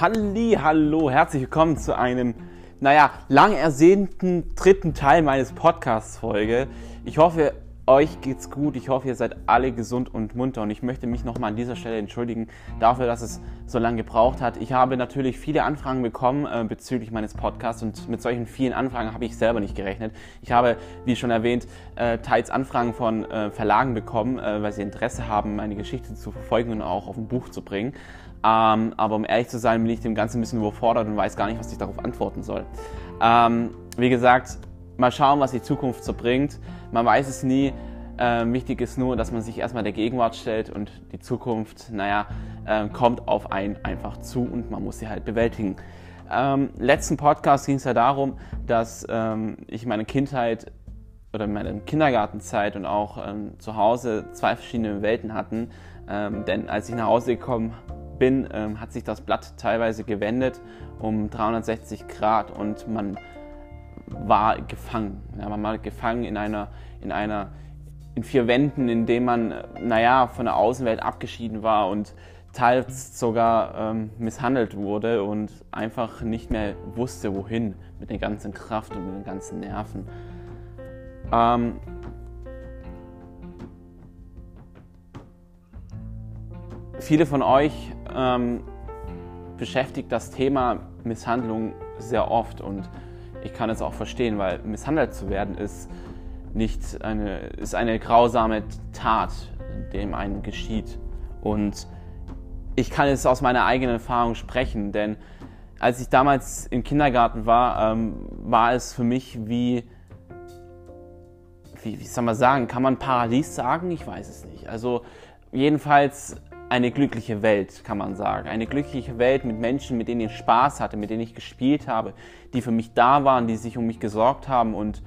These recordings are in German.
Halli, hallo, herzlich willkommen zu einem, naja, lang ersehnten dritten Teil meines Podcasts-Folge. Ich hoffe, euch geht's gut. Ich hoffe, ihr seid alle gesund und munter. Und ich möchte mich nochmal an dieser Stelle entschuldigen dafür, dass es so lange gebraucht hat. Ich habe natürlich viele Anfragen bekommen äh, bezüglich meines Podcasts und mit solchen vielen Anfragen habe ich selber nicht gerechnet. Ich habe, wie schon erwähnt, äh, teils Anfragen von äh, Verlagen bekommen, äh, weil sie Interesse haben, meine Geschichte zu verfolgen und auch auf ein Buch zu bringen. Ähm, aber um ehrlich zu sein, bin ich dem Ganzen ein bisschen überfordert und weiß gar nicht, was ich darauf antworten soll. Ähm, wie gesagt, mal schauen, was die Zukunft so bringt. Man weiß es nie. Ähm, wichtig ist nur, dass man sich erstmal der Gegenwart stellt und die Zukunft, naja, äh, kommt auf einen einfach zu und man muss sie halt bewältigen. Ähm, letzten Podcast ging es ja darum, dass ähm, ich meine Kindheit oder meine Kindergartenzeit und auch ähm, zu Hause zwei verschiedene Welten hatten. Ähm, denn als ich nach Hause gekommen bin, ähm, hat sich das Blatt teilweise gewendet um 360 Grad und man war gefangen. Ja, man war gefangen in einer, in einer, in vier Wänden, in denen man, naja, von der Außenwelt abgeschieden war und teils sogar ähm, misshandelt wurde und einfach nicht mehr wusste, wohin mit der ganzen Kraft und mit den ganzen Nerven. Ähm, viele von euch ähm, beschäftigt das Thema Misshandlung sehr oft und ich kann es auch verstehen, weil misshandelt zu werden ist nicht eine, ist eine grausame Tat, dem einen geschieht. Und ich kann es aus meiner eigenen Erfahrung sprechen, denn als ich damals im Kindergarten war, ähm, war es für mich wie, wie, wie soll man sagen, kann man Paradies sagen? Ich weiß es nicht. Also jedenfalls eine glückliche Welt, kann man sagen. Eine glückliche Welt mit Menschen, mit denen ich Spaß hatte, mit denen ich gespielt habe, die für mich da waren, die sich um mich gesorgt haben und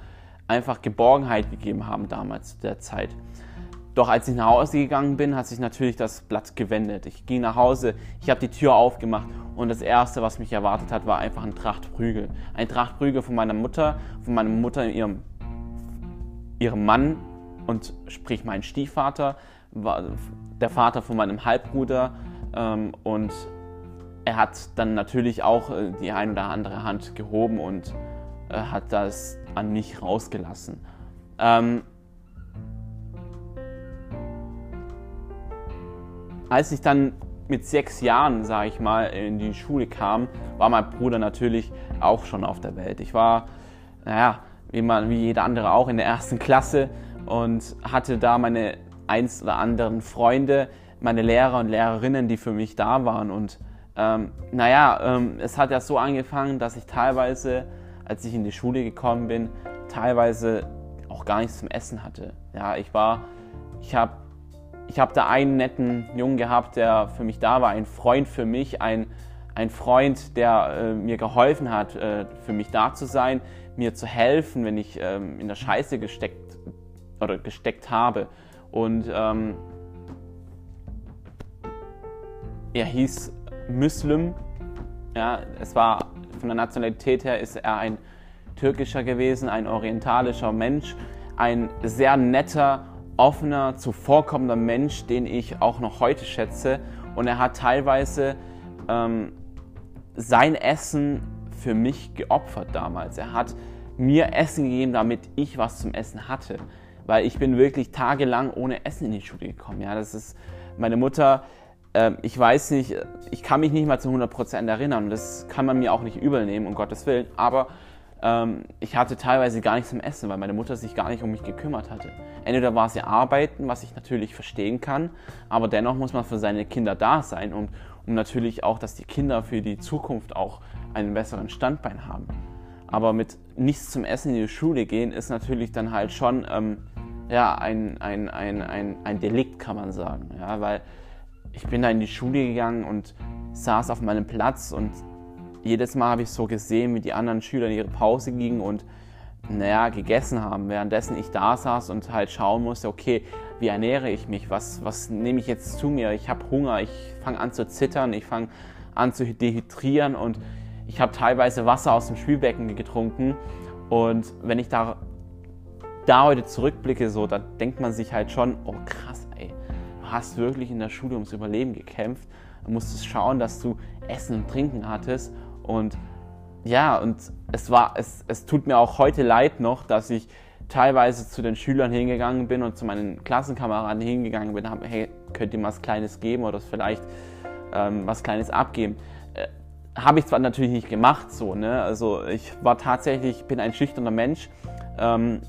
einfach Geborgenheit gegeben haben damals zu der Zeit. Doch als ich nach Hause gegangen bin, hat sich natürlich das Blatt gewendet. Ich ging nach Hause, ich habe die Tür aufgemacht und das Erste, was mich erwartet hat, war einfach ein Trachtprügel. Ein Trachtprügel von meiner Mutter, von meiner Mutter, ihrem, ihrem Mann und sprich mein Stiefvater, war der Vater von meinem Halbbruder ähm, und er hat dann natürlich auch äh, die ein oder andere Hand gehoben und äh, hat das an mich rausgelassen. Ähm, als ich dann mit sechs Jahren, sage ich mal, in die Schule kam, war mein Bruder natürlich auch schon auf der Welt. Ich war, naja, wie, man, wie jeder andere auch in der ersten Klasse und hatte da meine eins oder anderen Freunde, meine Lehrer und Lehrerinnen, die für mich da waren. Und ähm, naja, ähm, es hat ja so angefangen, dass ich teilweise, als ich in die Schule gekommen bin, teilweise auch gar nichts zum Essen hatte. Ja, ich war, ich habe ich hab da einen netten Jungen gehabt, der für mich da war, ein Freund für mich, ein, ein Freund, der äh, mir geholfen hat, äh, für mich da zu sein, mir zu helfen, wenn ich ähm, in der Scheiße gesteckt oder gesteckt habe. Und ähm, er hieß Muslim. Ja, es war von der Nationalität her ist er ein türkischer gewesen, ein orientalischer Mensch, ein sehr netter, offener, zuvorkommender Mensch, den ich auch noch heute schätze. Und er hat teilweise ähm, sein Essen für mich geopfert damals. Er hat mir Essen gegeben, damit ich was zum Essen hatte weil ich bin wirklich tagelang ohne Essen in die Schule gekommen. Ja, das ist meine Mutter. Äh, ich weiß nicht, ich kann mich nicht mal zu 100% erinnern das kann man mir auch nicht übel nehmen, um Gottes Willen. Aber ähm, ich hatte teilweise gar nichts zum Essen, weil meine Mutter sich gar nicht um mich gekümmert hatte. Entweder war sie arbeiten, was ich natürlich verstehen kann, aber dennoch muss man für seine Kinder da sein und um natürlich auch, dass die Kinder für die Zukunft auch einen besseren Standbein haben. Aber mit nichts zum Essen in die Schule gehen ist natürlich dann halt schon ähm, ja, ein, ein, ein, ein, ein Delikt, kann man sagen. Ja, weil ich bin da in die Schule gegangen und saß auf meinem Platz und jedes Mal habe ich so gesehen, wie die anderen Schüler in ihre Pause gingen und naja, gegessen haben, währenddessen ich da saß und halt schauen musste, okay, wie ernähre ich mich, was, was nehme ich jetzt zu mir, ich habe Hunger, ich fange an zu zittern, ich fange an zu dehydrieren und ich habe teilweise Wasser aus dem Spülbecken getrunken und wenn ich da da heute zurückblicke, so, da denkt man sich halt schon, oh krass, ey, du hast wirklich in der Schule ums Überleben gekämpft. Du musstest schauen, dass du Essen und Trinken hattest. Und ja, und es war, es, es tut mir auch heute leid noch, dass ich teilweise zu den Schülern hingegangen bin und zu meinen Klassenkameraden hingegangen bin, habe, hey, könnt ihr mal was Kleines geben oder vielleicht ähm, was Kleines abgeben. Äh, habe ich zwar natürlich nicht gemacht, so, ne? Also ich war tatsächlich, bin ein schüchterner Mensch, ähm,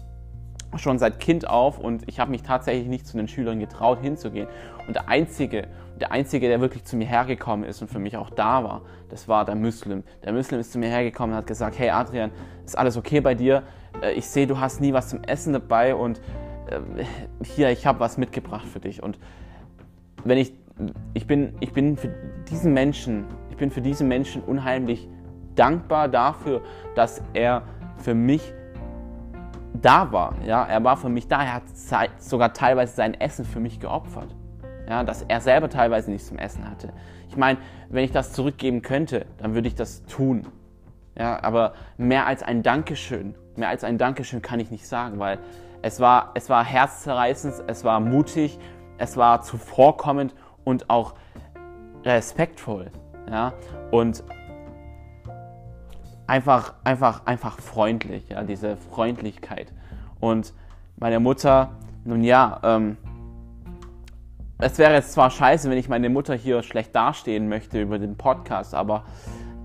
schon seit Kind auf und ich habe mich tatsächlich nicht zu den Schülern getraut hinzugehen. Und der Einzige, der Einzige, der wirklich zu mir hergekommen ist und für mich auch da war, das war der Muslim. Der Muslim ist zu mir hergekommen und hat gesagt, hey Adrian, ist alles okay bei dir? Äh, ich sehe, du hast nie was zum Essen dabei und äh, hier, ich habe was mitgebracht für dich. Und wenn ich, ich bin, ich bin für diesen Menschen, ich bin für diesen Menschen unheimlich dankbar dafür, dass er für mich da war. Ja, er war für mich da. Er hat sogar teilweise sein Essen für mich geopfert. Ja, dass er selber teilweise nichts zum Essen hatte. Ich meine, wenn ich das zurückgeben könnte, dann würde ich das tun. Ja, aber mehr als ein Dankeschön, mehr als ein Dankeschön kann ich nicht sagen, weil es war, es war herzzerreißend, es war mutig, es war zuvorkommend und auch respektvoll. Ja, und einfach, einfach, einfach freundlich, ja, diese Freundlichkeit. Und meine Mutter, nun ja, ähm, es wäre jetzt zwar scheiße, wenn ich meine Mutter hier schlecht dastehen möchte über den Podcast, aber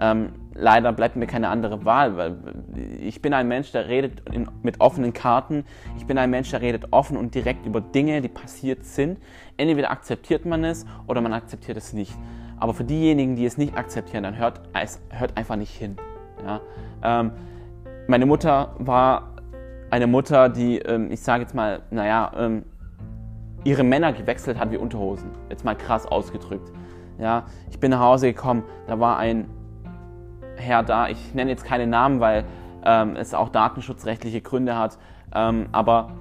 ähm, leider bleibt mir keine andere Wahl, weil ich bin ein Mensch, der redet in, mit offenen Karten. Ich bin ein Mensch, der redet offen und direkt über Dinge, die passiert sind. Entweder akzeptiert man es oder man akzeptiert es nicht. Aber für diejenigen, die es nicht akzeptieren, dann hört es hört einfach nicht hin. Ja? Ähm, meine Mutter war eine Mutter, die, ähm, ich sage jetzt mal, naja, ähm, ihre Männer gewechselt hat wie Unterhosen. Jetzt mal krass ausgedrückt. Ja, ich bin nach Hause gekommen, da war ein Herr da, ich nenne jetzt keine Namen, weil ähm, es auch datenschutzrechtliche Gründe hat, ähm, aber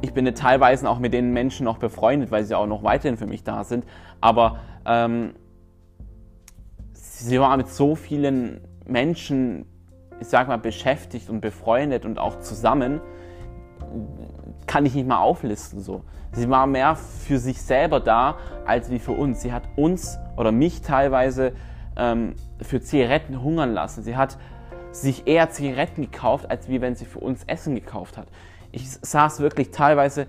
ich bin teilweise auch mit den Menschen noch befreundet, weil sie auch noch weiterhin für mich da sind, aber ähm, sie war mit so vielen Menschen, ich sag mal, beschäftigt und befreundet und auch zusammen, kann ich nicht mal auflisten so. Sie war mehr für sich selber da, als wie für uns. Sie hat uns oder mich teilweise ähm, für Zigaretten hungern lassen. Sie hat sich eher Zigaretten gekauft, als wie wenn sie für uns Essen gekauft hat. Ich saß wirklich teilweise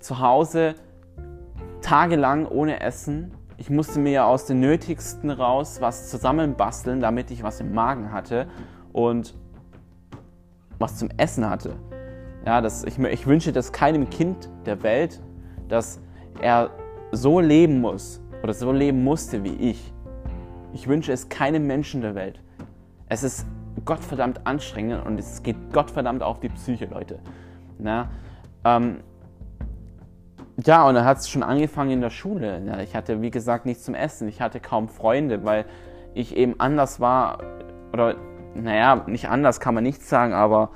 zu Hause tagelang ohne Essen ich musste mir ja aus den Nötigsten raus was zusammenbasteln, damit ich was im Magen hatte und was zum Essen hatte. Ja, das, ich, ich wünsche das keinem Kind der Welt, dass er so leben muss oder so leben musste wie ich. Ich wünsche es keinem Menschen der Welt. Es ist Gottverdammt anstrengend und es geht Gottverdammt auf die Psyche, Leute. Na, ähm, ja, und dann hat es schon angefangen in der Schule. Ja, ich hatte, wie gesagt, nichts zum Essen. Ich hatte kaum Freunde, weil ich eben anders war. Oder, naja, nicht anders kann man nicht sagen, aber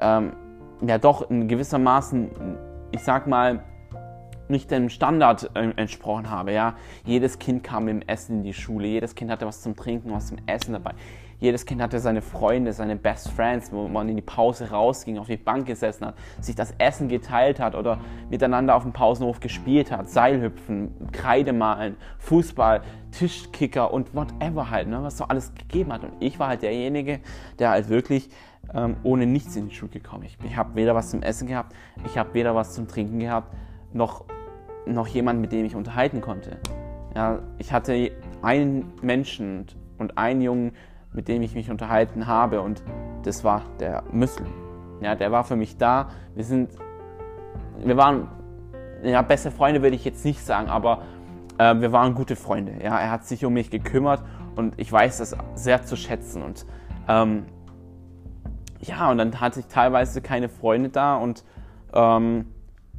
ähm, ja, doch in gewissermaßen, ich sag mal, nicht dem Standard äh, entsprochen habe. Ja? Jedes Kind kam mit dem Essen in die Schule, jedes Kind hatte was zum Trinken, was zum Essen dabei. Jedes Kind hatte seine Freunde, seine Best Friends, wo man in die Pause rausging, auf die Bank gesessen hat, sich das Essen geteilt hat oder miteinander auf dem Pausenhof gespielt hat. Seilhüpfen, Kreide malen, Fußball, Tischkicker und whatever halt, ne, was so alles gegeben hat. Und ich war halt derjenige, der halt wirklich ähm, ohne nichts in die Schule gekommen ist. Ich, ich habe weder was zum Essen gehabt, ich habe weder was zum Trinken gehabt, noch, noch jemand, mit dem ich unterhalten konnte. Ja, ich hatte einen Menschen und einen Jungen, mit dem ich mich unterhalten habe und das war der Muslim. Ja, der war für mich da. Wir sind, wir waren, ja, beste Freunde würde ich jetzt nicht sagen, aber äh, wir waren gute Freunde. Ja, er hat sich um mich gekümmert und ich weiß das sehr zu schätzen und ähm, ja, und dann hatte ich teilweise keine Freunde da und ähm,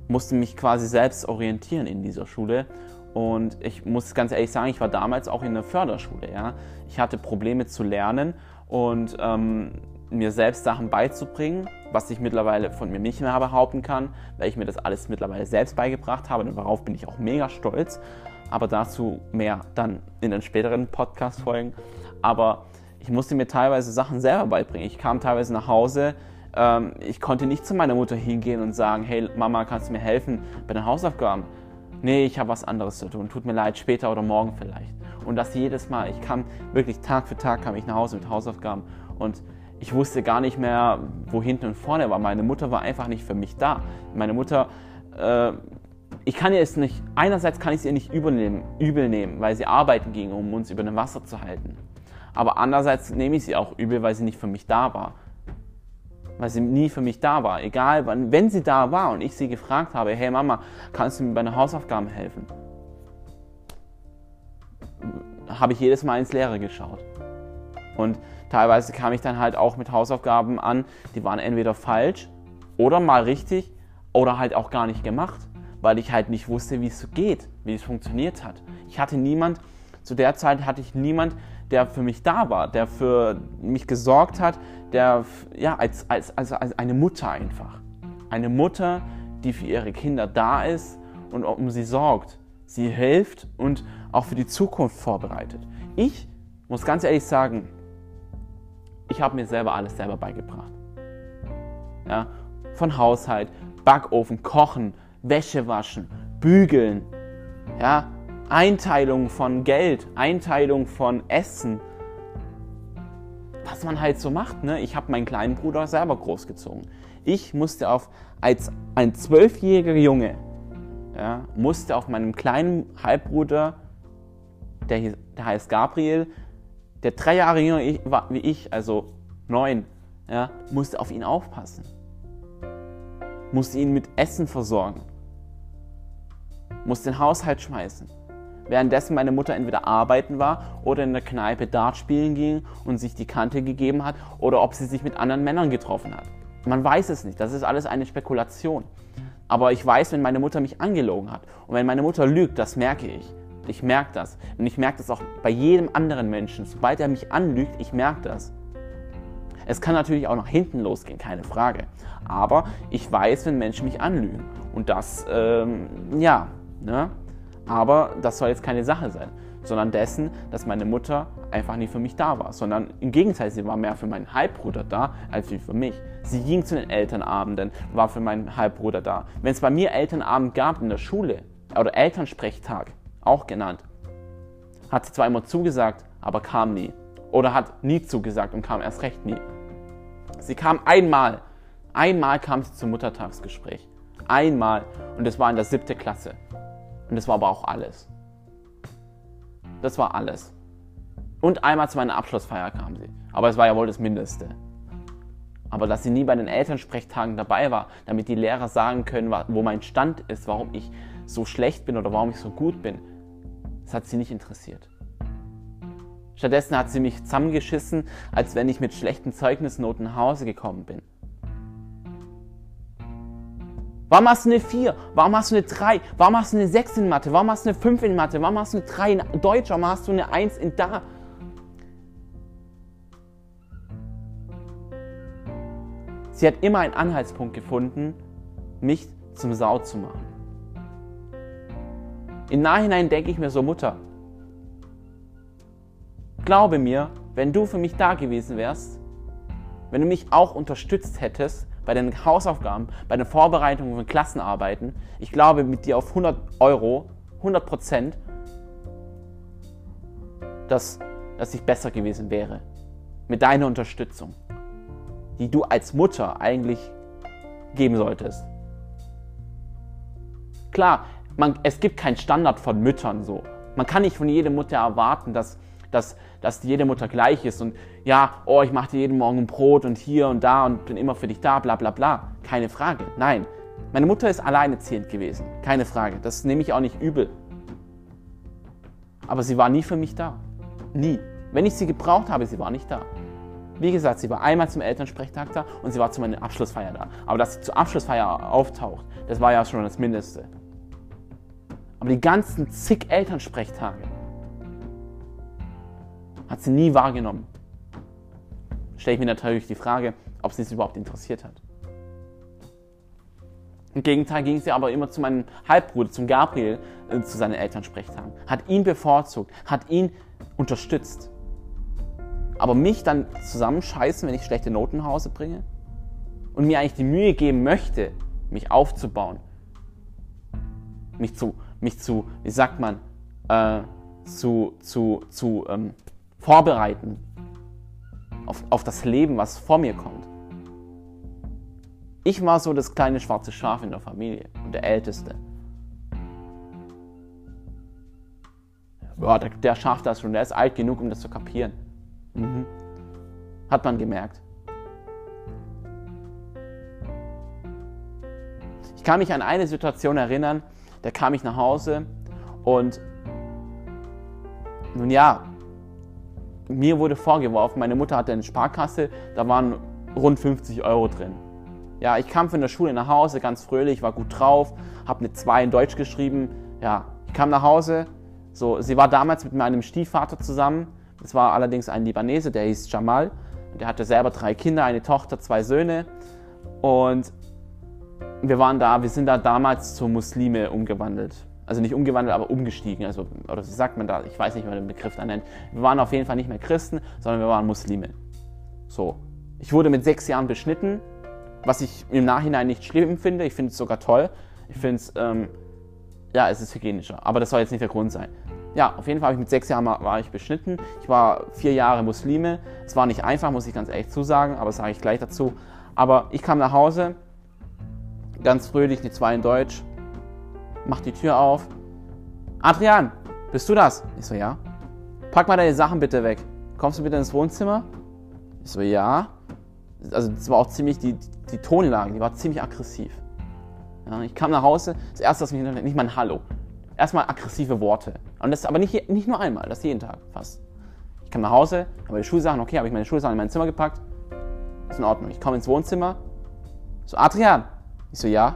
musste mich quasi selbst orientieren in dieser Schule und ich muss ganz ehrlich sagen, ich war damals auch in der Förderschule. Ja? Ich hatte Probleme zu lernen und ähm, mir selbst Sachen beizubringen, was ich mittlerweile von mir nicht mehr behaupten kann, weil ich mir das alles mittlerweile selbst beigebracht habe und darauf bin ich auch mega stolz. Aber dazu mehr dann in den späteren Podcast-Folgen. Aber ich musste mir teilweise Sachen selber beibringen. Ich kam teilweise nach Hause, ähm, ich konnte nicht zu meiner Mutter hingehen und sagen, hey Mama, kannst du mir helfen bei den Hausaufgaben? nee, ich habe was anderes zu tun, tut mir leid, später oder morgen vielleicht. Und das jedes Mal. Ich kam wirklich Tag für Tag kam ich nach Hause mit Hausaufgaben und ich wusste gar nicht mehr, wo hinten und vorne war. Meine Mutter war einfach nicht für mich da. Meine Mutter, äh, ich kann ihr es nicht, einerseits kann ich es ihr nicht übel nehmen, übel nehmen, weil sie arbeiten ging, um uns über dem Wasser zu halten. Aber andererseits nehme ich sie auch übel, weil sie nicht für mich da war. Weil sie nie für mich da war. Egal, wann, wenn sie da war und ich sie gefragt habe, hey Mama, kannst du mir bei den Hausaufgaben helfen? Habe ich jedes Mal ins Leere geschaut. Und teilweise kam ich dann halt auch mit Hausaufgaben an, die waren entweder falsch oder mal richtig oder halt auch gar nicht gemacht, weil ich halt nicht wusste, wie es geht, wie es funktioniert hat. Ich hatte niemand, zu der Zeit hatte ich niemand, der für mich da war, der für mich gesorgt hat, der ja als, als, als, als eine Mutter einfach. Eine Mutter, die für ihre Kinder da ist und um sie sorgt, sie hilft und auch für die Zukunft vorbereitet. Ich muss ganz ehrlich sagen, ich habe mir selber alles selber beigebracht. Ja, von Haushalt, Backofen, Kochen, Wäsche waschen, Bügeln, ja, Einteilung von Geld, Einteilung von Essen. Was man halt so macht. Ne? Ich habe meinen kleinen Bruder selber großgezogen. Ich musste auf, als ein zwölfjähriger Junge, ja, musste auf meinem kleinen Halbbruder, der, der heißt Gabriel, der drei Jahre jünger war wie ich, also neun, ja, musste auf ihn aufpassen. Musste ihn mit Essen versorgen. Musste den Haushalt schmeißen. Währenddessen meine Mutter entweder arbeiten war oder in der Kneipe Dart spielen ging und sich die Kante gegeben hat oder ob sie sich mit anderen Männern getroffen hat. Man weiß es nicht, das ist alles eine Spekulation. Aber ich weiß, wenn meine Mutter mich angelogen hat. Und wenn meine Mutter lügt, das merke ich. Ich merke das. Und ich merke das auch bei jedem anderen Menschen. Sobald er mich anlügt, ich merke das. Es kann natürlich auch nach hinten losgehen, keine Frage. Aber ich weiß, wenn Menschen mich anlügen. Und das, ähm, ja, ne? Aber das soll jetzt keine Sache sein, sondern dessen, dass meine Mutter einfach nie für mich da war, sondern im Gegenteil, sie war mehr für meinen Halbbruder da als für mich. Sie ging zu den Elternabenden, war für meinen Halbbruder da. Wenn es bei mir Elternabend gab in der Schule oder Elternsprechtag, auch genannt. Hat sie zwar immer zugesagt, aber kam nie. Oder hat nie zugesagt und kam erst recht nie. Sie kam einmal. Einmal kam sie zum Muttertagsgespräch. Einmal. Und das war in der siebten Klasse. Und das war aber auch alles. Das war alles. Und einmal zu meiner Abschlussfeier kam sie. Aber es war ja wohl das Mindeste. Aber dass sie nie bei den Elternsprechtagen dabei war, damit die Lehrer sagen können, wo mein Stand ist, warum ich so schlecht bin oder warum ich so gut bin, das hat sie nicht interessiert. Stattdessen hat sie mich zusammengeschissen, als wenn ich mit schlechten Zeugnisnoten nach Hause gekommen bin. Warum hast du eine 4? Warum hast du eine 3? Warum hast du eine 6 in Mathe? Warum hast du eine 5 in Mathe? Warum hast du eine 3 in Deutsch? Warum hast du eine 1 in da? Sie hat immer einen Anhaltspunkt gefunden, mich zum Sau zu machen. Im Nachhinein denke ich mir so, Mutter, glaube mir, wenn du für mich da gewesen wärst, wenn du mich auch unterstützt hättest bei den Hausaufgaben, bei den Vorbereitungen von Klassenarbeiten, ich glaube mit dir auf 100 Euro, 100 Prozent, dass, dass ich besser gewesen wäre. Mit deiner Unterstützung, die du als Mutter eigentlich geben solltest. Klar, man, es gibt keinen Standard von Müttern so. Man kann nicht von jeder Mutter erwarten, dass, dass, dass jede Mutter gleich ist und ja, oh, ich mache dir jeden Morgen Brot und hier und da und bin immer für dich da, bla bla bla. Keine Frage. Nein. Meine Mutter ist alleinerziehend gewesen. Keine Frage. Das nehme ich auch nicht übel. Aber sie war nie für mich da. Nie. Wenn ich sie gebraucht habe, sie war nicht da. Wie gesagt, sie war einmal zum Elternsprechtag da und sie war zu meiner Abschlussfeier da. Aber dass sie zur Abschlussfeier auftaucht, das war ja schon das Mindeste. Aber die ganzen zig Elternsprechtage hat sie nie wahrgenommen. Stelle ich mir natürlich die Frage, ob sie es überhaupt interessiert hat. Im Gegenteil ging sie aber immer zu meinem Halbbruder, zum Gabriel, äh, zu seinen Elternsprechtagen. Hat ihn bevorzugt, hat ihn unterstützt. Aber mich dann zusammenscheißen, wenn ich schlechte Noten nach Hause bringe? Und mir eigentlich die Mühe geben möchte, mich aufzubauen, mich zu mich zu, wie sagt man, äh, zu, zu, zu ähm, vorbereiten auf, auf das Leben, was vor mir kommt. Ich war so das kleine schwarze Schaf in der Familie und der Älteste. Ja, der, der schafft das schon, der ist alt genug, um das zu kapieren. Mhm. Hat man gemerkt. Ich kann mich an eine Situation erinnern, da kam ich nach Hause und nun ja, mir wurde vorgeworfen, meine Mutter hatte eine Sparkasse, da waren rund 50 Euro drin. Ja, ich kam von der Schule nach Hause, ganz fröhlich, war gut drauf, habe eine 2 in Deutsch geschrieben. Ja, ich kam nach Hause, so, sie war damals mit meinem Stiefvater zusammen. Das war allerdings ein Libanese, der hieß Jamal. Der hatte selber drei Kinder, eine Tochter, zwei Söhne. Und wir waren da, wir sind da damals zu Muslime umgewandelt. Also nicht umgewandelt, aber umgestiegen. Also, oder wie sagt man da? Ich weiß nicht, wie man den Begriff da nennt. Wir waren auf jeden Fall nicht mehr Christen, sondern wir waren Muslime. So. Ich wurde mit sechs Jahren beschnitten, was ich im Nachhinein nicht schlimm finde. Ich finde es sogar toll. Ich finde es, ähm, ja, es ist hygienischer. Aber das soll jetzt nicht der Grund sein. Ja, auf jeden Fall habe ich mit sechs Jahren war ich beschnitten. Ich war vier Jahre Muslime. Es war nicht einfach, muss ich ganz ehrlich zusagen, aber sage ich gleich dazu. Aber ich kam nach Hause, ganz fröhlich, die zwei in Deutsch, mach die Tür auf. Adrian, bist du das? Ich so, ja. Pack mal deine Sachen bitte weg. Kommst du bitte ins Wohnzimmer? Ich so, ja. Also das war auch ziemlich, die, die Tonlage, die war ziemlich aggressiv. Ja, ich kam nach Hause, das erste, was mich nicht mal ein Hallo. Erstmal aggressive Worte. Und das aber nicht, nicht nur einmal, das jeden Tag fast. Ich kam nach Hause, habe meine Schulsachen, okay, habe ich meine Schulsachen in mein Zimmer gepackt. Ist in Ordnung. Ich komme ins Wohnzimmer. So, Adrian. Ich so, ja.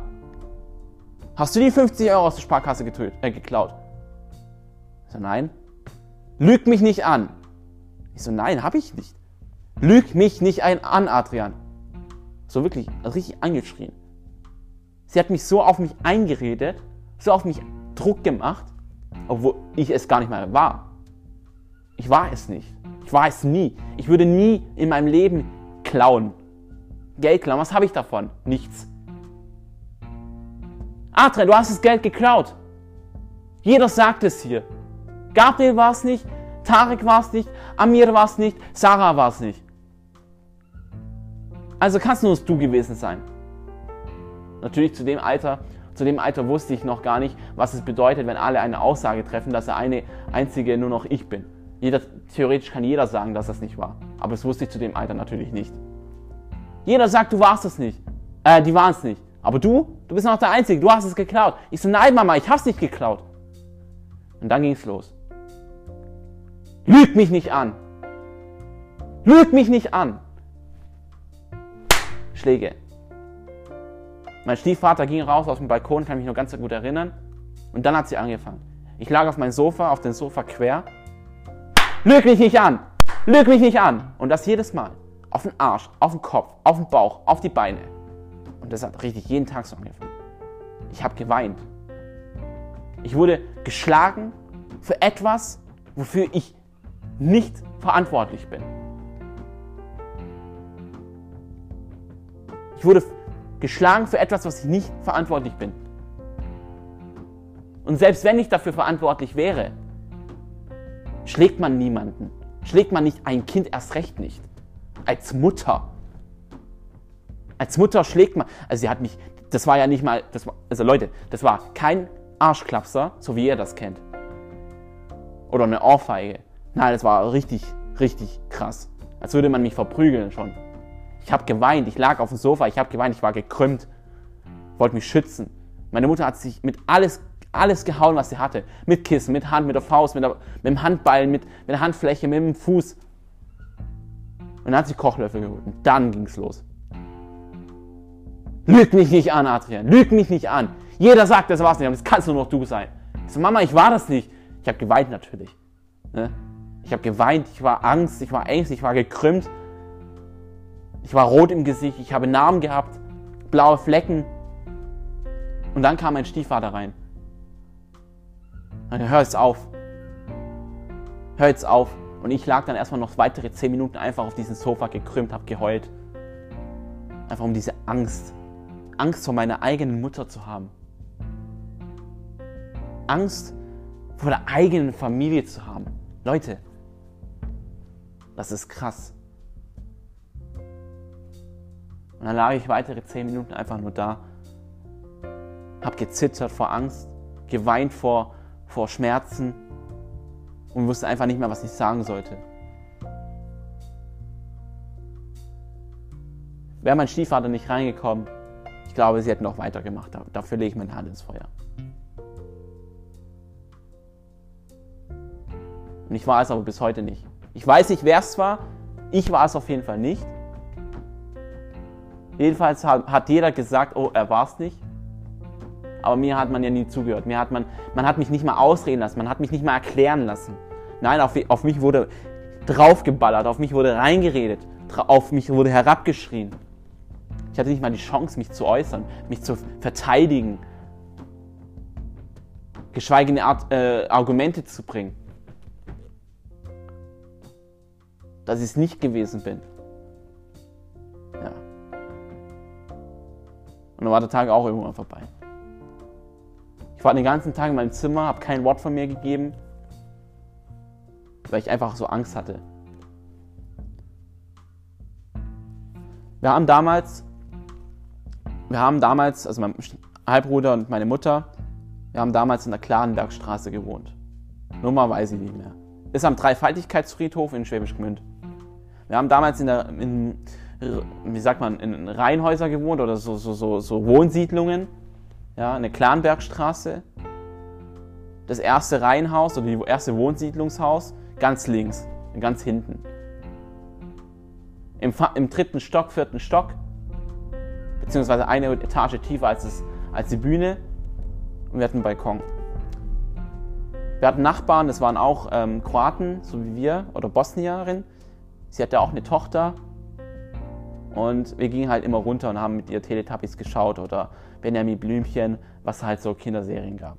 Hast du die 50 Euro aus der Sparkasse getötet, äh, geklaut? Ich so, nein. Lüg mich nicht an. Ich so, nein, habe ich nicht. Lüg mich nicht ein an, Adrian. So wirklich, richtig angeschrien. Sie hat mich so auf mich eingeredet, so auf mich Druck gemacht, obwohl ich es gar nicht mehr war. Ich war es nicht. Ich war es nie. Ich würde nie in meinem Leben klauen. Geld klauen, was habe ich davon? Nichts. Adrian, du hast das Geld geklaut. Jeder sagt es hier. Gabriel war es nicht, Tarek war es nicht, Amir war es nicht, Sarah war es nicht. Also kannst nur du gewesen sein. Natürlich zu dem Alter, zu dem Alter wusste ich noch gar nicht, was es bedeutet, wenn alle eine Aussage treffen, dass er eine einzige nur noch ich bin. Jeder, theoretisch kann jeder sagen, dass das nicht war. Aber das wusste ich zu dem Alter natürlich nicht. Jeder sagt, du warst es nicht. Äh, die waren es nicht. Aber du, du bist noch der Einzige, du hast es geklaut. Ich so, nein, Mama, ich hab's nicht geklaut. Und dann ging's los. Lüg mich nicht an. Lüg mich nicht an. Schläge. Mein Stiefvater ging raus aus dem Balkon, kann mich noch ganz gut erinnern. Und dann hat sie angefangen. Ich lag auf meinem Sofa, auf dem Sofa quer. Lüg mich nicht an! Lüg mich nicht an! Und das jedes Mal. Auf den Arsch, auf den Kopf, auf den Bauch, auf die Beine. Und das hat richtig jeden Tag so angefangen. Ich habe geweint. Ich wurde geschlagen für etwas, wofür ich nicht verantwortlich bin. Ich wurde geschlagen für etwas, was ich nicht verantwortlich bin. Und selbst wenn ich dafür verantwortlich wäre, schlägt man niemanden. Schlägt man nicht ein Kind erst recht nicht. Als Mutter. Als Mutter schlägt man. Also sie hat mich, das war ja nicht mal, das war, also Leute, das war kein Arschklapser, so wie ihr das kennt. Oder eine Ohrfeige. Nein, das war richtig, richtig krass. Als würde man mich verprügeln schon. Ich habe geweint, ich lag auf dem Sofa, ich habe geweint, ich war gekrümmt, wollte mich schützen. Meine Mutter hat sich mit alles, alles gehauen, was sie hatte. Mit Kissen, mit Hand, mit der Faust, mit, der, mit dem Handball, mit, mit der Handfläche, mit dem Fuß. Und dann hat sie Kochlöffel geholt. Und dann ging es los. Lüg mich nicht an, Adrian. Lüg mich nicht an. Jeder sagt, das war's nicht, aber das kannst nur noch du sein. Ich so, Mama, ich war das nicht. Ich habe geweint natürlich. Ne? Ich habe geweint, ich war Angst, ich war ängstlich, ich war gekrümmt. Ich war rot im Gesicht, ich habe Narben gehabt, blaue Flecken. Und dann kam mein Stiefvater rein. Und hör jetzt auf. Hör jetzt auf. Und ich lag dann erstmal noch weitere zehn Minuten einfach auf diesem Sofa gekrümmt, habe geheult. Einfach um diese Angst Angst vor meiner eigenen Mutter zu haben. Angst vor der eigenen Familie zu haben. Leute, das ist krass. Und dann lag ich weitere zehn Minuten einfach nur da, hab gezittert vor Angst, geweint vor, vor Schmerzen und wusste einfach nicht mehr, was ich sagen sollte. Wäre mein Stiefvater nicht reingekommen, glaube, sie hätten noch weitergemacht. Dafür lege ich meine Hand ins Feuer. Und ich war es aber bis heute nicht. Ich weiß nicht, wer es war. Ich war es auf jeden Fall nicht. Jedenfalls hat jeder gesagt, oh, er war es nicht. Aber mir hat man ja nie zugehört. Mir hat man, man hat mich nicht mal ausreden lassen, man hat mich nicht mal erklären lassen. Nein, auf, auf mich wurde draufgeballert, auf mich wurde reingeredet, auf mich wurde herabgeschrien. Ich hatte nicht mal die Chance, mich zu äußern, mich zu verteidigen, geschweige denn äh, Argumente zu bringen. Dass ich es nicht gewesen bin. Ja. Und dann war der Tag auch irgendwann vorbei. Ich war den ganzen Tag in meinem Zimmer, habe kein Wort von mir gegeben, weil ich einfach so Angst hatte. Wir haben damals, wir haben damals, also mein Halbbruder und meine Mutter, wir haben damals in der Klarenbergstraße gewohnt. Nummer weiß ich nicht mehr. Ist am Dreifaltigkeitsfriedhof in Schwäbisch Gmünd. Wir haben damals in der, in, wie sagt man, in Reihenhäuser gewohnt oder so, so, so, so Wohnsiedlungen. Ja, eine Clanbergstraße. Das erste Reihenhaus oder die erste Wohnsiedlungshaus ganz links, ganz hinten. Im, im dritten Stock, vierten Stock, beziehungsweise eine Etage tiefer als, es, als die Bühne. Und wir hatten einen Balkon. Wir hatten Nachbarn, das waren auch ähm, Kroaten, so wie wir, oder Bosnierin. Sie hatte auch eine Tochter. Und wir gingen halt immer runter und haben mit ihr Teletubbies geschaut oder Benjamin Blümchen, was halt so Kinderserien gab.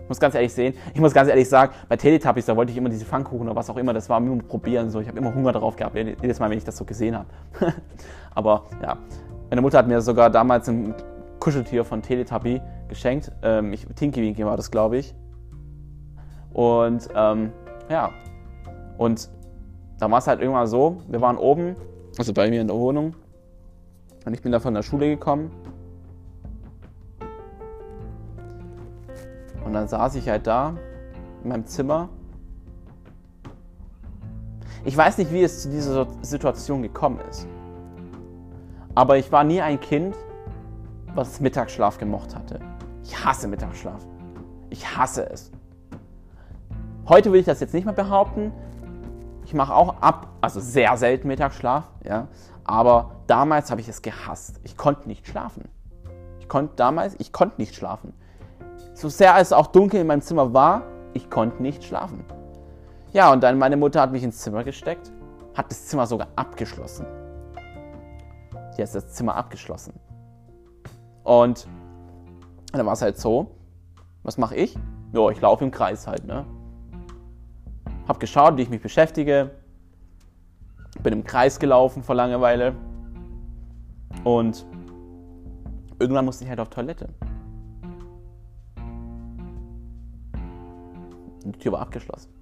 Ich muss ganz ehrlich sehen, ich muss ganz ehrlich sagen, bei Teletubbies, da wollte ich immer diese Pfannkuchen oder was auch immer, das war nur probieren. So. Ich habe immer Hunger darauf gehabt, jedes Mal, wenn ich das so gesehen habe. Aber ja, meine Mutter hat mir sogar damals ein Kuscheltier von Teletubby geschenkt. Ähm, ich, Tinky Winky war das, glaube ich. Und ähm, ja, und da war es halt irgendwann so, wir waren oben, also bei mir in der Wohnung, und ich bin da von der Schule gekommen Und dann saß ich halt da in meinem Zimmer. Ich weiß nicht, wie es zu dieser Situation gekommen ist. Aber ich war nie ein Kind, was Mittagsschlaf gemocht hatte. Ich hasse Mittagsschlaf. Ich hasse es. Heute will ich das jetzt nicht mehr behaupten. Ich mache auch ab, also sehr selten Mittagsschlaf, ja. Aber damals habe ich es gehasst. Ich konnte nicht schlafen. Ich konnte damals, ich konnte nicht schlafen. So sehr es auch dunkel in meinem Zimmer war, ich konnte nicht schlafen. Ja, und dann meine Mutter hat mich ins Zimmer gesteckt, hat das Zimmer sogar abgeschlossen. Die hat das Zimmer abgeschlossen. Und dann war es halt so, was mache ich? Ja, ich laufe im Kreis halt, ne? Hab geschaut, wie ich mich beschäftige. Bin im Kreis gelaufen vor Langeweile. Und irgendwann musste ich halt auf Toilette. Die Tür war abgeschlossen.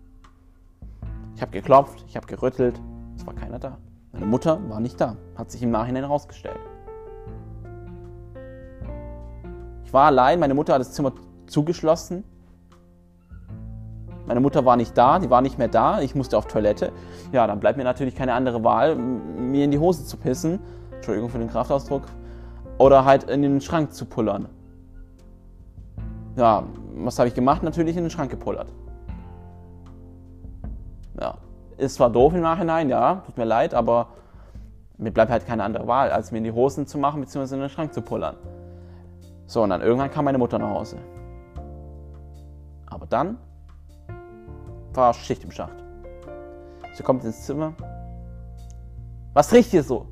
Ich habe geklopft, ich habe gerüttelt, es war keiner da. Meine Mutter war nicht da, hat sich im Nachhinein herausgestellt. Ich war allein, meine Mutter hat das Zimmer zugeschlossen. Meine Mutter war nicht da, die war nicht mehr da, ich musste auf Toilette. Ja, dann bleibt mir natürlich keine andere Wahl, mir in die Hose zu pissen. Entschuldigung für den Kraftausdruck. Oder halt in den Schrank zu pullern. Ja, was habe ich gemacht? Natürlich in den Schrank gepullert. Ist zwar doof im Nachhinein, ja, tut mir leid, aber mir bleibt halt keine andere Wahl, als mir in die Hosen zu machen bzw. in den Schrank zu pullern. So, und dann irgendwann kam meine Mutter nach Hause. Aber dann war Schicht im Schacht. Sie kommt ins Zimmer. Was riecht hier so?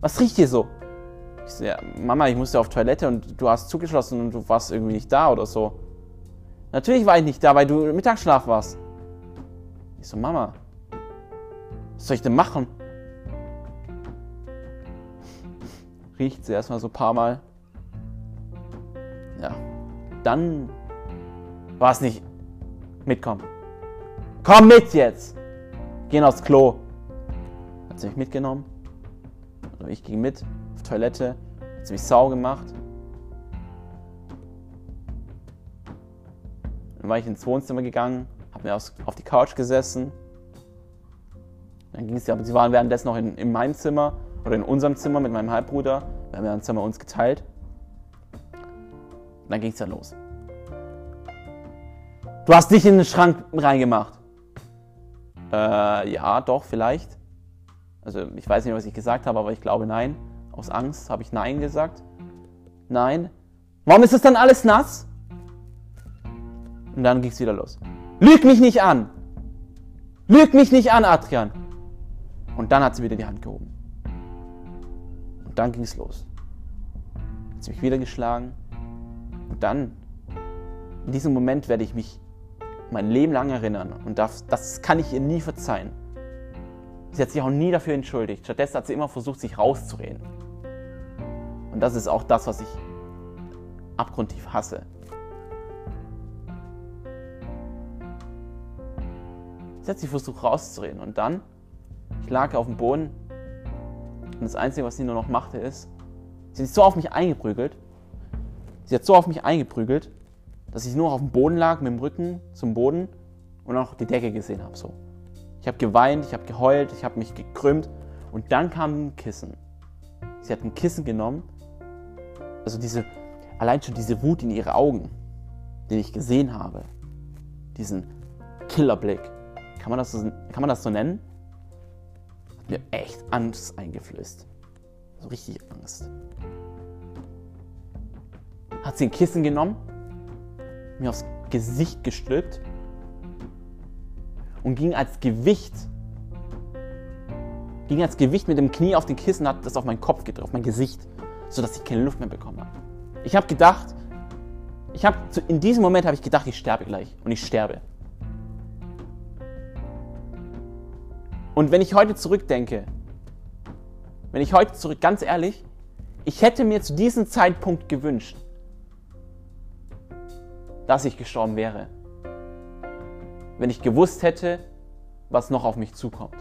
Was riecht hier so? Ich so, ja, Mama, ich musste auf Toilette und du hast zugeschlossen und du warst irgendwie nicht da oder so. Natürlich war ich nicht da, weil du Mittagsschlaf warst. Ich so, Mama, was soll ich denn machen? Riecht sie erstmal so ein paar Mal. Ja. dann war es nicht mitkommen. Komm mit jetzt! Gehen aufs Klo. Hat sie mich mitgenommen. Also ich ging mit auf Toilette. Hat sie mich sau gemacht. Dann war ich ins Wohnzimmer gegangen, habe mir auf die Couch gesessen. Dann ging es ja, aber sie waren währenddessen noch in, in meinem Zimmer oder in unserem Zimmer mit meinem Halbbruder. Wir haben ja ein Zimmer uns geteilt. Und dann ging es ja los. Du hast dich in den Schrank reingemacht. Äh, ja, doch, vielleicht. Also ich weiß nicht, was ich gesagt habe, aber ich glaube nein. Aus Angst habe ich nein gesagt. Nein. Warum ist das dann alles nass? Und dann ging es wieder los. Lüg mich nicht an! Lüg mich nicht an, Adrian! Und dann hat sie wieder die Hand gehoben. Und dann ging es los. Hat sie mich wieder geschlagen. Und dann, in diesem Moment werde ich mich mein Leben lang erinnern. Und das, das kann ich ihr nie verzeihen. Sie hat sich auch nie dafür entschuldigt. Stattdessen hat sie immer versucht, sich rauszureden. Und das ist auch das, was ich abgrundtief hasse. Sie hat sich versucht rauszureden. Und dann, ich lag auf dem Boden. Und das Einzige, was sie nur noch machte, ist, sie ist so auf mich eingeprügelt. Sie hat so auf mich eingeprügelt, dass ich nur auf dem Boden lag, mit dem Rücken zum Boden und auch die Decke gesehen habe. So. Ich habe geweint, ich habe geheult, ich habe mich gekrümmt und dann kam ein Kissen. Sie hat ein Kissen genommen, also diese, allein schon diese Wut in ihre Augen, den ich gesehen habe, diesen Killerblick, kann man das so, kann man das so nennen? Hat mir echt Angst eingeflößt. So richtig Angst. Hat sie ein Kissen genommen mir aufs Gesicht gestülpt und ging als Gewicht, ging als Gewicht mit dem Knie auf den Kissen, hat das auf meinen Kopf gedrückt, auf mein Gesicht, sodass ich keine Luft mehr bekommen habe. Ich habe gedacht, ich habe in diesem Moment habe ich gedacht, ich sterbe gleich und ich sterbe. Und wenn ich heute zurückdenke, wenn ich heute zurück, ganz ehrlich, ich hätte mir zu diesem Zeitpunkt gewünscht, dass ich gestorben wäre. Wenn ich gewusst hätte, was noch auf mich zukommt.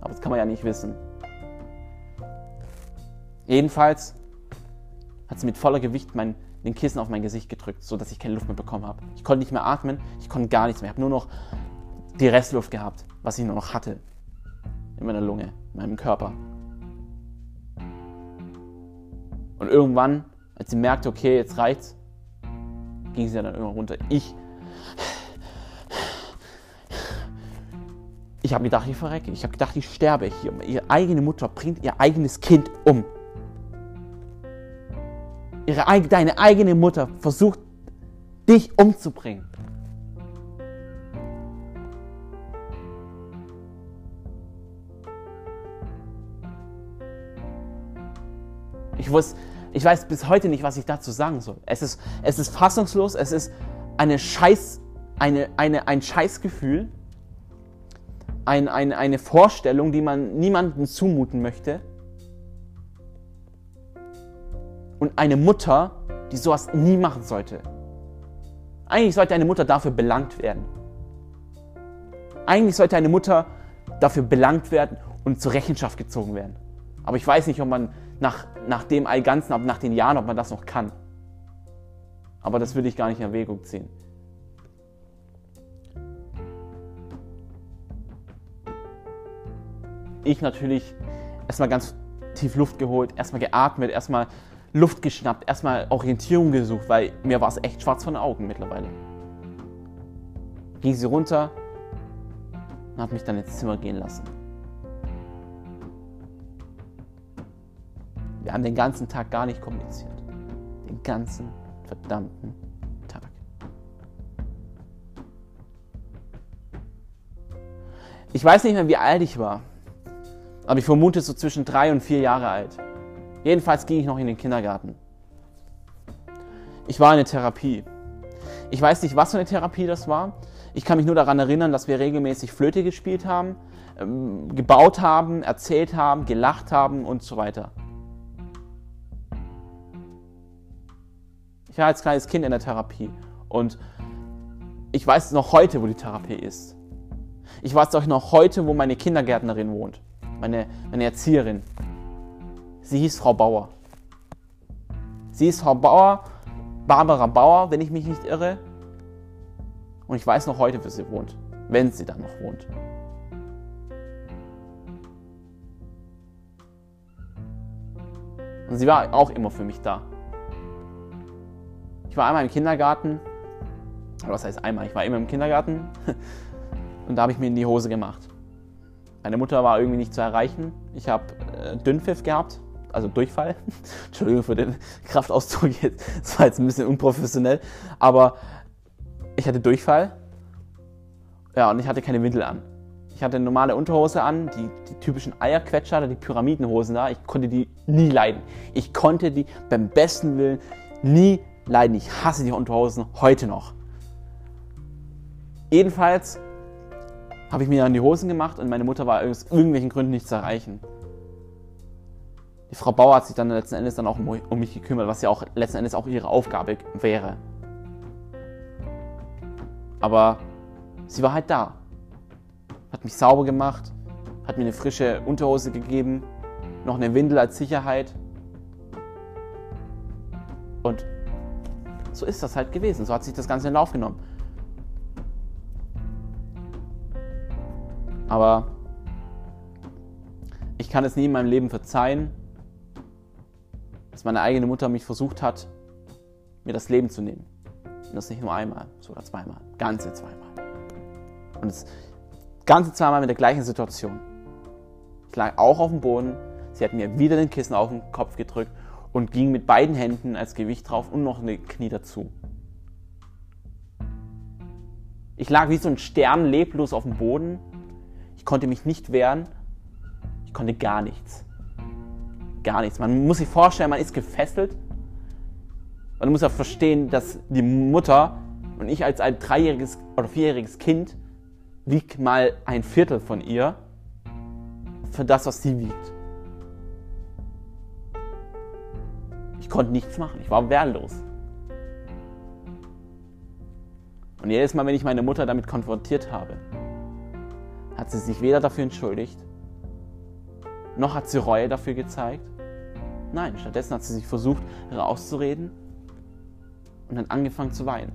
Aber das kann man ja nicht wissen. Jedenfalls hat sie mit voller Gewicht mein, den Kissen auf mein Gesicht gedrückt, sodass ich keine Luft mehr bekommen habe. Ich konnte nicht mehr atmen, ich konnte gar nichts mehr. Ich habe nur noch die Restluft gehabt, was ich noch hatte. In meiner Lunge, in meinem Körper. Und irgendwann, als sie merkte, okay, jetzt reicht's, ging sie dann irgendwann runter. Ich, ich habe gedacht, ich verrecke. Ich habe gedacht, ich sterbe hier. Ihre eigene Mutter bringt ihr eigenes Kind um. Ihre, deine eigene Mutter versucht, dich umzubringen. Ich wusste, ich weiß bis heute nicht, was ich dazu sagen soll. Es ist, es ist fassungslos, es ist eine Scheiß, eine, eine, ein Scheißgefühl, ein, ein, eine Vorstellung, die man niemandem zumuten möchte. Und eine Mutter, die sowas nie machen sollte. Eigentlich sollte eine Mutter dafür belangt werden. Eigentlich sollte eine Mutter dafür belangt werden und zur Rechenschaft gezogen werden. Aber ich weiß nicht, ob man nach, nach dem all Ganzen, nach den Jahren, ob man das noch kann. Aber das will ich gar nicht in Erwägung ziehen. Ich natürlich erstmal ganz tief Luft geholt, erstmal geatmet, erstmal Luft geschnappt, erstmal Orientierung gesucht, weil mir war es echt schwarz von den Augen mittlerweile. Ging sie runter und hat mich dann ins Zimmer gehen lassen. Wir haben den ganzen Tag gar nicht kommuniziert. Den ganzen verdammten Tag. Ich weiß nicht mehr, wie alt ich war. Aber ich vermute so zwischen drei und vier Jahre alt. Jedenfalls ging ich noch in den Kindergarten. Ich war in der Therapie. Ich weiß nicht, was für eine Therapie das war. Ich kann mich nur daran erinnern, dass wir regelmäßig Flöte gespielt haben, ähm, gebaut haben, erzählt haben, gelacht haben und so weiter. Ich war als kleines Kind in der Therapie und ich weiß noch heute, wo die Therapie ist. Ich weiß auch noch heute, wo meine Kindergärtnerin wohnt, meine, meine Erzieherin. Sie hieß Frau Bauer. Sie ist Frau Bauer, Barbara Bauer, wenn ich mich nicht irre. Und ich weiß noch heute, wo sie wohnt, wenn sie dann noch wohnt. Und sie war auch immer für mich da. Ich war einmal im Kindergarten, oder was heißt einmal, ich war immer im Kindergarten und da habe ich mir in die Hose gemacht. Meine Mutter war irgendwie nicht zu erreichen. Ich habe äh, Dünnpfiff gehabt, also Durchfall. Entschuldigung für den Kraftausdruck das war jetzt ein bisschen unprofessionell, aber ich hatte Durchfall. Ja, und ich hatte keine Windel an. Ich hatte eine normale Unterhose an, die, die typischen Eierquetscher, die Pyramidenhosen da. Ich konnte die nie leiden. Ich konnte die beim besten Willen nie leiden. Ich hasse die Unterhosen heute noch. Jedenfalls habe ich mir dann die Hosen gemacht und meine Mutter war aus irgendwelchen Gründen nicht zu erreichen. Die Frau Bauer hat sich dann letzten Endes dann auch um mich gekümmert, was ja auch letzten Endes auch ihre Aufgabe wäre. Aber sie war halt da hat mich sauber gemacht, hat mir eine frische Unterhose gegeben, noch eine Windel als Sicherheit. Und so ist das halt gewesen. So hat sich das Ganze in Lauf genommen. Aber ich kann es nie in meinem Leben verzeihen, dass meine eigene Mutter mich versucht hat, mir das Leben zu nehmen. Und das nicht nur einmal, sogar zweimal, ganze zweimal. Und es, Ganze zweimal mit der gleichen Situation. Ich lag auch auf dem Boden. Sie hat mir wieder den Kissen auf den Kopf gedrückt und ging mit beiden Händen als Gewicht drauf und noch eine Knie dazu. Ich lag wie so ein Stern leblos auf dem Boden. Ich konnte mich nicht wehren. Ich konnte gar nichts. Gar nichts. Man muss sich vorstellen, man ist gefesselt. Man muss auch verstehen, dass die Mutter und ich als ein dreijähriges oder vierjähriges Kind wiegt mal ein Viertel von ihr für das, was sie wiegt. Ich konnte nichts machen. Ich war wehrlos. Und jedes Mal, wenn ich meine Mutter damit konfrontiert habe, hat sie sich weder dafür entschuldigt, noch hat sie Reue dafür gezeigt. Nein, stattdessen hat sie sich versucht rauszureden und dann angefangen zu weinen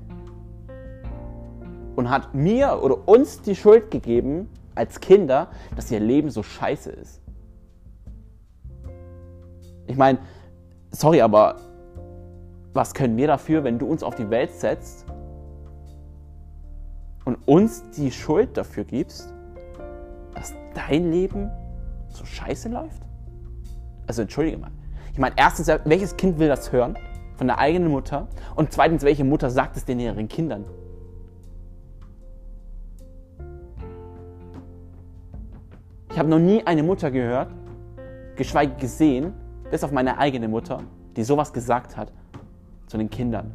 und hat mir oder uns die Schuld gegeben, als Kinder, dass ihr Leben so scheiße ist. Ich meine, sorry, aber was können wir dafür, wenn du uns auf die Welt setzt und uns die Schuld dafür gibst, dass dein Leben so scheiße läuft? Also entschuldige mal. Ich meine, erstens, welches Kind will das hören von der eigenen Mutter? Und zweitens, welche Mutter sagt es den ihren Kindern? Ich habe noch nie eine Mutter gehört, geschweige gesehen, bis auf meine eigene Mutter, die sowas gesagt hat zu den Kindern.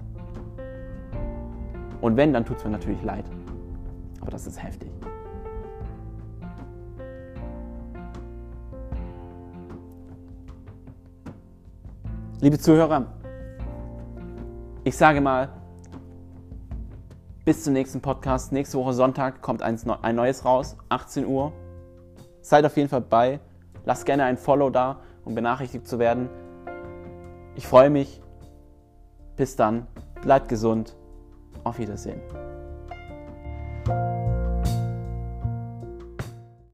Und wenn, dann tut es mir natürlich leid. Aber das ist heftig. Liebe Zuhörer, ich sage mal, bis zum nächsten Podcast. Nächste Woche Sonntag kommt ein neues raus, 18 Uhr. Seid auf jeden Fall bei. Lasst gerne ein Follow da, um benachrichtigt zu werden. Ich freue mich. Bis dann. Bleibt gesund. Auf Wiedersehen.